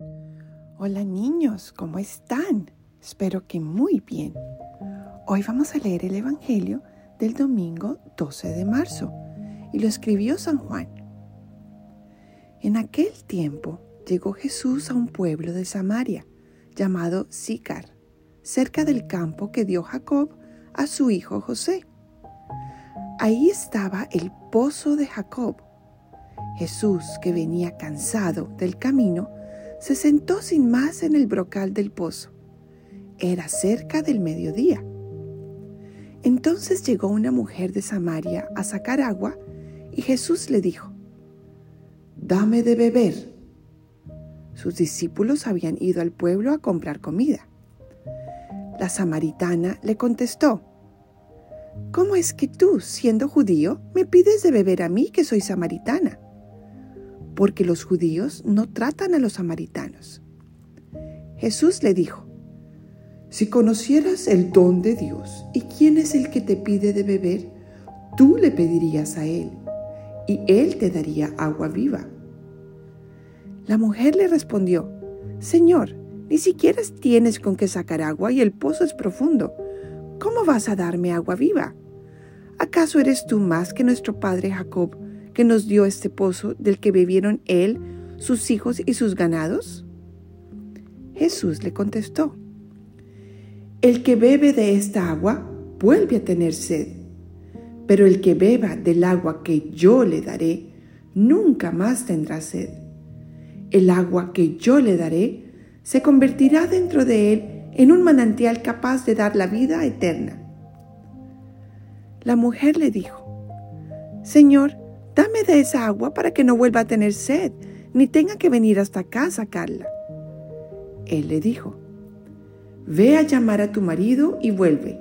Hola niños, ¿cómo están? Espero que muy bien. Hoy vamos a leer el Evangelio del domingo 12 de marzo y lo escribió San Juan. En aquel tiempo llegó Jesús a un pueblo de Samaria llamado Sicar, cerca del campo que dio Jacob a su hijo José. Ahí estaba el pozo de Jacob. Jesús, que venía cansado del camino, se sentó sin más en el brocal del pozo. Era cerca del mediodía. Entonces llegó una mujer de Samaria a sacar agua y Jesús le dijo, Dame de beber. Sus discípulos habían ido al pueblo a comprar comida. La samaritana le contestó, ¿Cómo es que tú, siendo judío, me pides de beber a mí que soy samaritana? Porque los judíos no tratan a los samaritanos. Jesús le dijo, Si conocieras el don de Dios y quién es el que te pide de beber, tú le pedirías a Él, y Él te daría agua viva. La mujer le respondió, Señor, ni siquiera tienes con qué sacar agua y el pozo es profundo. ¿Cómo vas a darme agua viva? ¿Acaso eres tú más que nuestro padre Jacob? Que nos dio este pozo del que bebieron él, sus hijos y sus ganados? Jesús le contestó, El que bebe de esta agua vuelve a tener sed, pero el que beba del agua que yo le daré, nunca más tendrá sed. El agua que yo le daré se convertirá dentro de él en un manantial capaz de dar la vida eterna. La mujer le dijo, Señor, Dame de esa agua para que no vuelva a tener sed, ni tenga que venir hasta acá a sacarla. Él le dijo, Ve a llamar a tu marido y vuelve.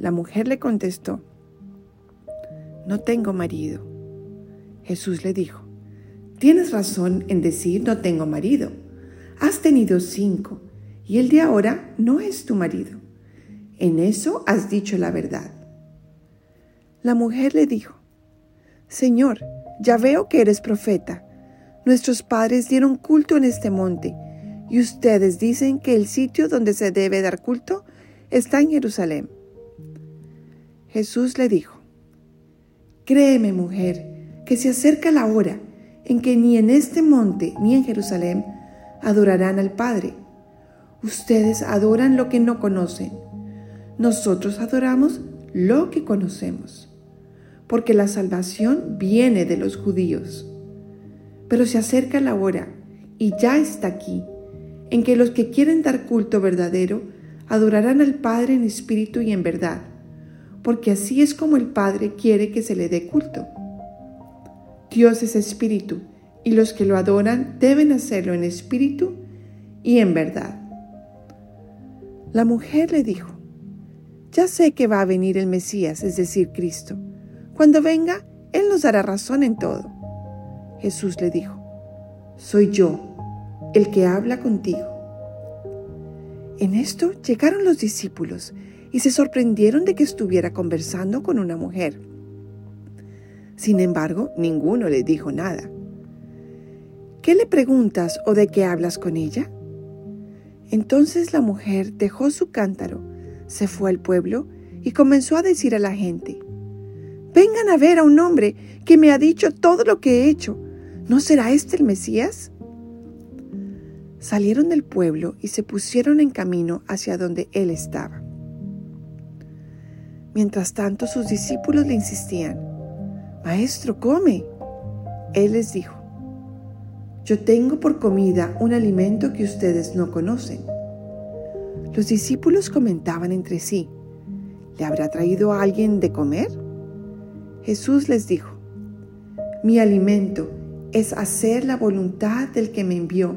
La mujer le contestó, No tengo marido. Jesús le dijo, Tienes razón en decir no tengo marido. Has tenido cinco y el de ahora no es tu marido. En eso has dicho la verdad. La mujer le dijo, Señor, ya veo que eres profeta. Nuestros padres dieron culto en este monte, y ustedes dicen que el sitio donde se debe dar culto está en Jerusalén. Jesús le dijo, Créeme, mujer, que se acerca la hora en que ni en este monte ni en Jerusalén adorarán al Padre. Ustedes adoran lo que no conocen. Nosotros adoramos lo que conocemos porque la salvación viene de los judíos. Pero se acerca la hora, y ya está aquí, en que los que quieren dar culto verdadero adorarán al Padre en espíritu y en verdad, porque así es como el Padre quiere que se le dé culto. Dios es espíritu, y los que lo adoran deben hacerlo en espíritu y en verdad. La mujer le dijo, ya sé que va a venir el Mesías, es decir, Cristo cuando venga, Él nos dará razón en todo. Jesús le dijo, soy yo, el que habla contigo. En esto llegaron los discípulos y se sorprendieron de que estuviera conversando con una mujer. Sin embargo, ninguno le dijo nada. ¿Qué le preguntas o de qué hablas con ella? Entonces la mujer dejó su cántaro, se fue al pueblo y comenzó a decir a la gente, Vengan a ver a un hombre que me ha dicho todo lo que he hecho. ¿No será este el Mesías? Salieron del pueblo y se pusieron en camino hacia donde él estaba. Mientras tanto sus discípulos le insistían, Maestro, come. Él les dijo, Yo tengo por comida un alimento que ustedes no conocen. Los discípulos comentaban entre sí, ¿le habrá traído a alguien de comer? Jesús les dijo, mi alimento es hacer la voluntad del que me envió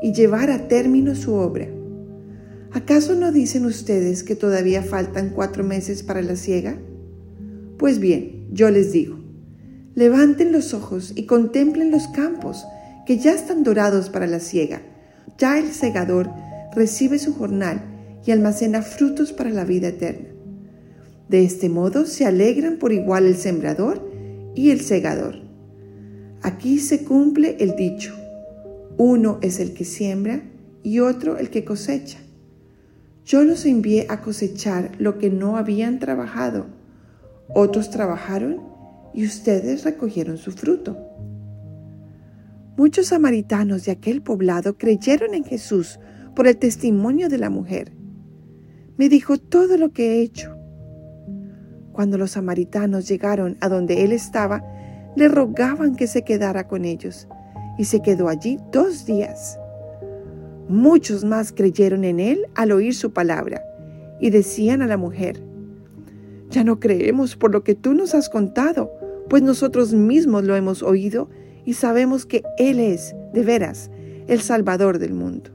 y llevar a término su obra. ¿Acaso no dicen ustedes que todavía faltan cuatro meses para la siega? Pues bien, yo les digo, levanten los ojos y contemplen los campos que ya están dorados para la siega. Ya el segador recibe su jornal y almacena frutos para la vida eterna. De este modo se alegran por igual el sembrador y el segador. Aquí se cumple el dicho, Uno es el que siembra y otro el que cosecha. Yo los envié a cosechar lo que no habían trabajado. Otros trabajaron y ustedes recogieron su fruto. Muchos samaritanos de aquel poblado creyeron en Jesús por el testimonio de la mujer. Me dijo todo lo que he hecho. Cuando los samaritanos llegaron a donde él estaba, le rogaban que se quedara con ellos, y se quedó allí dos días. Muchos más creyeron en él al oír su palabra, y decían a la mujer, Ya no creemos por lo que tú nos has contado, pues nosotros mismos lo hemos oído y sabemos que Él es, de veras, el Salvador del mundo.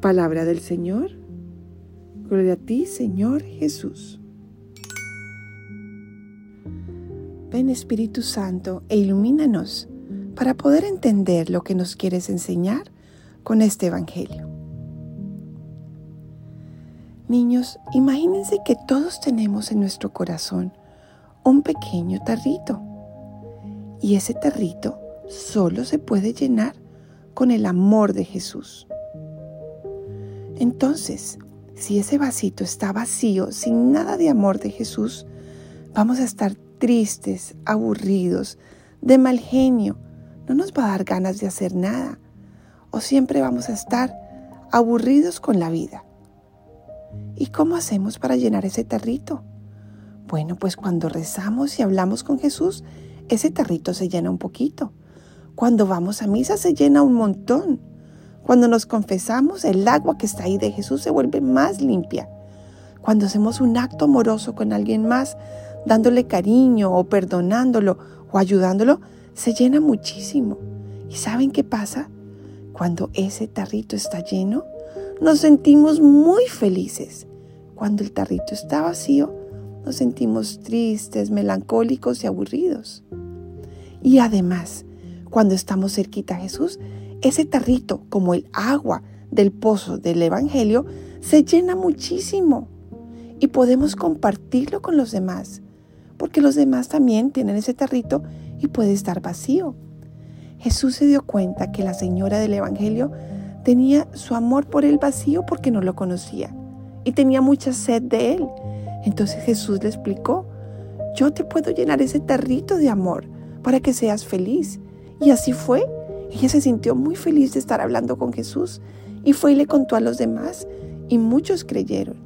Palabra del Señor. Gloria a ti, Señor Jesús. Ven Espíritu Santo e ilumínanos para poder entender lo que nos quieres enseñar con este Evangelio. Niños, imagínense que todos tenemos en nuestro corazón un pequeño tarrito. Y ese tarrito solo se puede llenar con el amor de Jesús. Entonces, si ese vasito está vacío, sin nada de amor de Jesús, vamos a estar tristes, aburridos, de mal genio. No nos va a dar ganas de hacer nada. O siempre vamos a estar aburridos con la vida. ¿Y cómo hacemos para llenar ese tarrito? Bueno, pues cuando rezamos y hablamos con Jesús, ese tarrito se llena un poquito. Cuando vamos a misa se llena un montón. Cuando nos confesamos, el agua que está ahí de Jesús se vuelve más limpia. Cuando hacemos un acto amoroso con alguien más, dándole cariño o perdonándolo o ayudándolo, se llena muchísimo. ¿Y saben qué pasa? Cuando ese tarrito está lleno, nos sentimos muy felices. Cuando el tarrito está vacío, nos sentimos tristes, melancólicos y aburridos. Y además, cuando estamos cerquita a Jesús, ese tarrito, como el agua del pozo del Evangelio, se llena muchísimo y podemos compartirlo con los demás, porque los demás también tienen ese tarrito y puede estar vacío. Jesús se dio cuenta que la señora del Evangelio tenía su amor por el vacío porque no lo conocía y tenía mucha sed de él. Entonces Jesús le explicó, yo te puedo llenar ese tarrito de amor para que seas feliz. Y así fue. Ella se sintió muy feliz de estar hablando con Jesús y fue y le contó a los demás y muchos creyeron.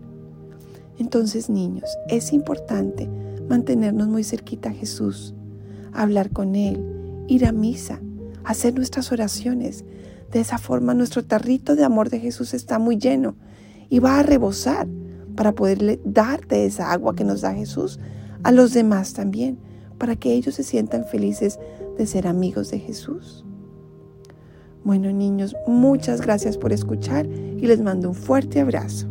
Entonces, niños, es importante mantenernos muy cerquita a Jesús, hablar con Él, ir a misa, hacer nuestras oraciones. De esa forma nuestro tarrito de amor de Jesús está muy lleno y va a rebosar para poderle dar de esa agua que nos da Jesús a los demás también, para que ellos se sientan felices de ser amigos de Jesús. Bueno niños, muchas gracias por escuchar y les mando un fuerte abrazo.